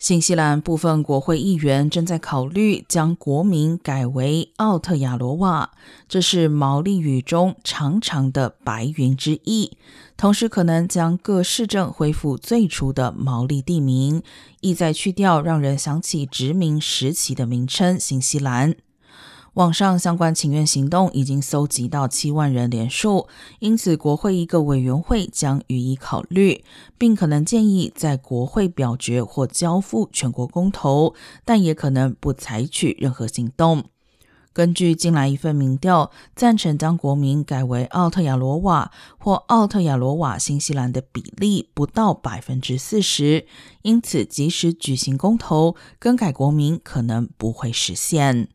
新西兰部分国会议员正在考虑将国名改为奥特亚罗瓦，这是毛利语中长长的白云之意。同时，可能将各市政恢复最初的毛利地名，意在去掉让人想起殖民时期的名称新西兰。网上相关请愿行动已经搜集到七万人连数，因此国会一个委员会将予以考虑，并可能建议在国会表决或交付全国公投，但也可能不采取任何行动。根据近来一份民调，赞成将国名改为奥特亚罗瓦或奥特亚罗瓦新西兰的比例不到百分之四十，因此即使举行公投，更改国名可能不会实现。